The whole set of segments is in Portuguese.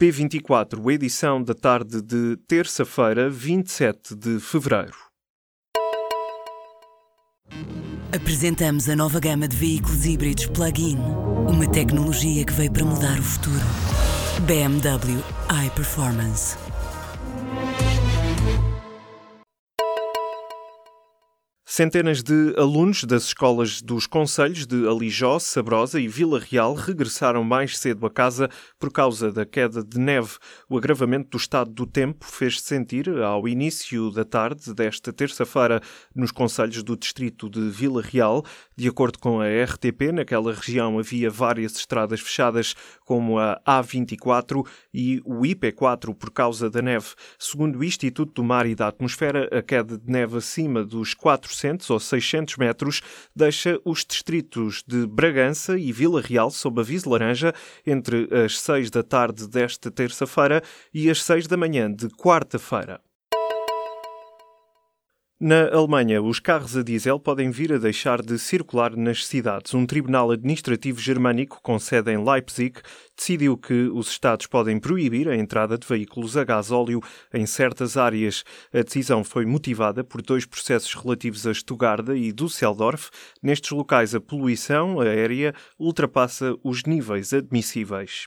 P24, edição da tarde de terça-feira, 27 de fevereiro. Apresentamos a nova gama de veículos híbridos plug-in. Uma tecnologia que veio para mudar o futuro. BMW iPerformance. Centenas de alunos das escolas dos Conselhos de Alijó, Sabrosa e Vila Real regressaram mais cedo a casa por causa da queda de neve. O agravamento do estado do tempo fez-se sentir ao início da tarde desta terça-feira nos Conselhos do Distrito de Vila Real. De acordo com a RTP, naquela região havia várias estradas fechadas, como a A24 e o IP4 por causa da neve. Segundo o Instituto do Mar e da Atmosfera, a queda de neve acima dos 400 400 ou 600 metros, deixa os distritos de Bragança e Vila Real sob aviso laranja entre as 6 da tarde desta terça-feira e as 6 da manhã de quarta-feira. Na Alemanha, os carros a diesel podem vir a deixar de circular nas cidades. Um tribunal administrativo germânico com sede em Leipzig decidiu que os Estados podem proibir a entrada de veículos a gás óleo em certas áreas. A decisão foi motivada por dois processos relativos a Stuttgart e Düsseldorf. Nestes locais, a poluição aérea ultrapassa os níveis admissíveis.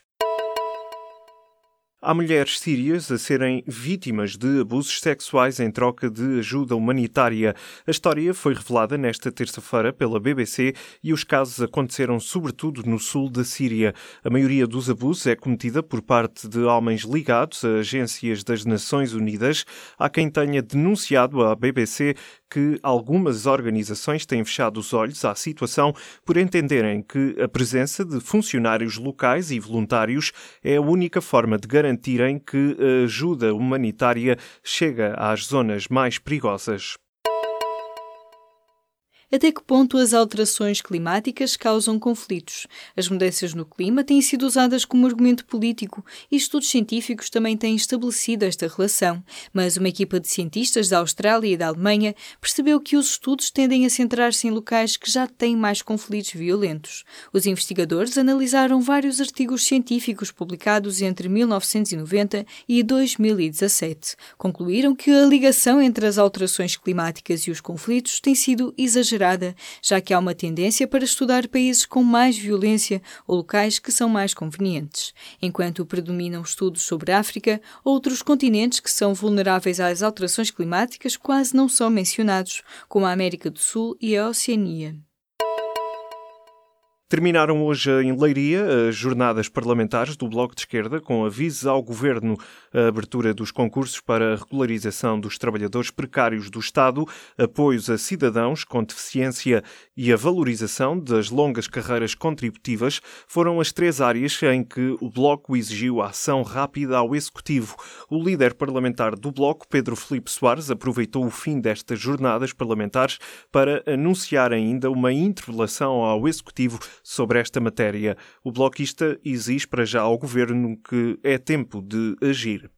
Há mulheres sírias a serem vítimas de abusos sexuais em troca de ajuda humanitária. A história foi revelada nesta terça-feira pela BBC e os casos aconteceram sobretudo no sul da Síria. A maioria dos abusos é cometida por parte de homens ligados a agências das Nações Unidas. Há quem tenha denunciado à BBC que algumas organizações têm fechado os olhos à situação por entenderem que a presença de funcionários locais e voluntários é a única forma de garantirem que a ajuda humanitária chega às zonas mais perigosas. Até que ponto as alterações climáticas causam conflitos? As mudanças no clima têm sido usadas como argumento político e estudos científicos também têm estabelecido esta relação, mas uma equipa de cientistas da Austrália e da Alemanha percebeu que os estudos tendem a centrar-se em locais que já têm mais conflitos violentos. Os investigadores analisaram vários artigos científicos publicados entre 1990 e 2017. Concluíram que a ligação entre as alterações climáticas e os conflitos tem sido exagerada exagerada, já que há uma tendência para estudar países com mais violência ou locais que são mais convenientes. Enquanto predominam estudos sobre África, outros continentes que são vulneráveis às alterações climáticas quase não são mencionados, como a América do Sul e a Oceania. Terminaram hoje em Leiria as jornadas parlamentares do Bloco de Esquerda, com avisos ao Governo a abertura dos concursos para a regularização dos trabalhadores precários do Estado, apoios a cidadãos com deficiência e a valorização das longas carreiras contributivas foram as três áreas em que o Bloco exigiu ação rápida ao Executivo. O líder parlamentar do Bloco, Pedro Felipe Soares, aproveitou o fim destas jornadas parlamentares para anunciar ainda uma interpelação ao Executivo sobre esta matéria. O bloquista exige para já ao governo que é tempo de agir.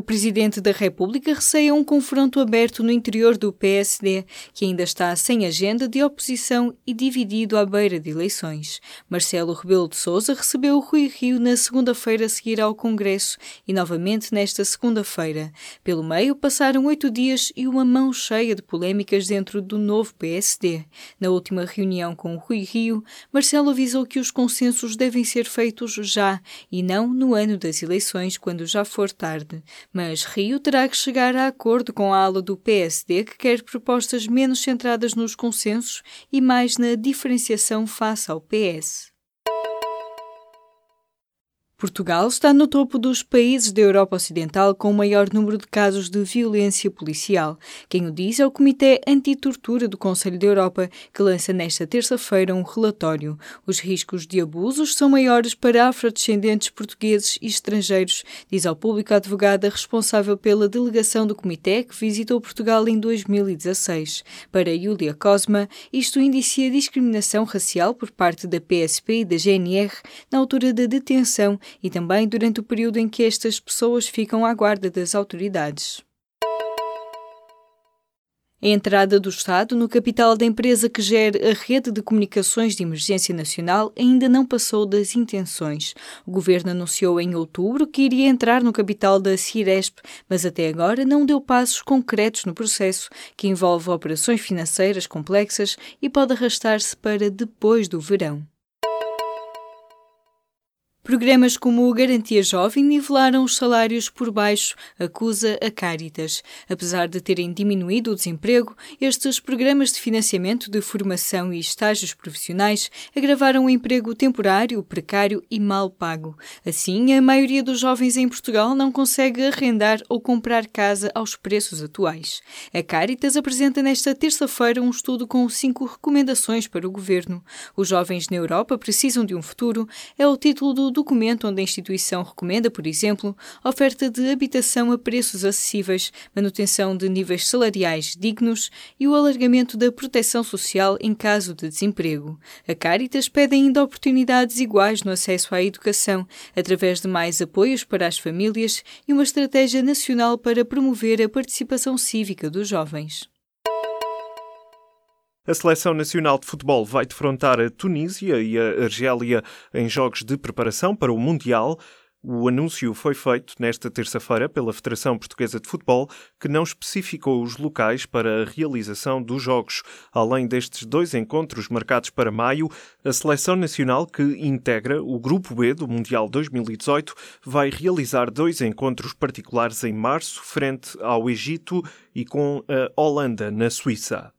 O Presidente da República receia um confronto aberto no interior do PSD, que ainda está sem agenda de oposição e dividido à beira de eleições. Marcelo Rebelo de Sousa recebeu o Rui Rio na segunda-feira a seguir ao Congresso e novamente nesta segunda-feira. Pelo meio passaram oito dias e uma mão cheia de polémicas dentro do novo PSD. Na última reunião com o Rui Rio, Marcelo avisou que os consensos devem ser feitos já e não no ano das eleições, quando já for tarde. Mas Rio terá que chegar a acordo com a ala do PSD que quer propostas menos centradas nos consensos e mais na diferenciação face ao PS. Portugal está no topo dos países da Europa Ocidental com o maior número de casos de violência policial. Quem o diz é o Comitê Antitortura do Conselho da Europa, que lança nesta terça-feira um relatório. Os riscos de abusos são maiores para afrodescendentes portugueses e estrangeiros, diz ao público a advogada responsável pela delegação do Comitê que visitou Portugal em 2016. Para Yulia Cosma, isto indicia discriminação racial por parte da PSP e da GNR na altura da detenção e também durante o período em que estas pessoas ficam à guarda das autoridades. A entrada do Estado no capital da empresa que gera a rede de comunicações de emergência nacional ainda não passou das intenções. O governo anunciou em outubro que iria entrar no capital da Ciresp, mas até agora não deu passos concretos no processo, que envolve operações financeiras complexas e pode arrastar-se para depois do verão. Programas como o Garantia Jovem nivelaram os salários por baixo, acusa a Caritas. Apesar de terem diminuído o desemprego, estes programas de financiamento de formação e estágios profissionais agravaram o emprego temporário, precário e mal pago. Assim, a maioria dos jovens em Portugal não consegue arrendar ou comprar casa aos preços atuais. A Caritas apresenta nesta terça-feira um estudo com cinco recomendações para o governo. Os jovens na Europa precisam de um futuro é o título do documento onde a instituição recomenda, por exemplo, oferta de habitação a preços acessíveis, manutenção de níveis salariais dignos e o alargamento da proteção social em caso de desemprego. A Caritas pede ainda oportunidades iguais no acesso à educação, através de mais apoios para as famílias e uma estratégia nacional para promover a participação cívica dos jovens. A Seleção Nacional de Futebol vai defrontar a Tunísia e a Argélia em jogos de preparação para o Mundial. O anúncio foi feito nesta terça-feira pela Federação Portuguesa de Futebol, que não especificou os locais para a realização dos jogos. Além destes dois encontros marcados para maio, a Seleção Nacional, que integra o Grupo B do Mundial 2018, vai realizar dois encontros particulares em março, frente ao Egito e com a Holanda, na Suíça.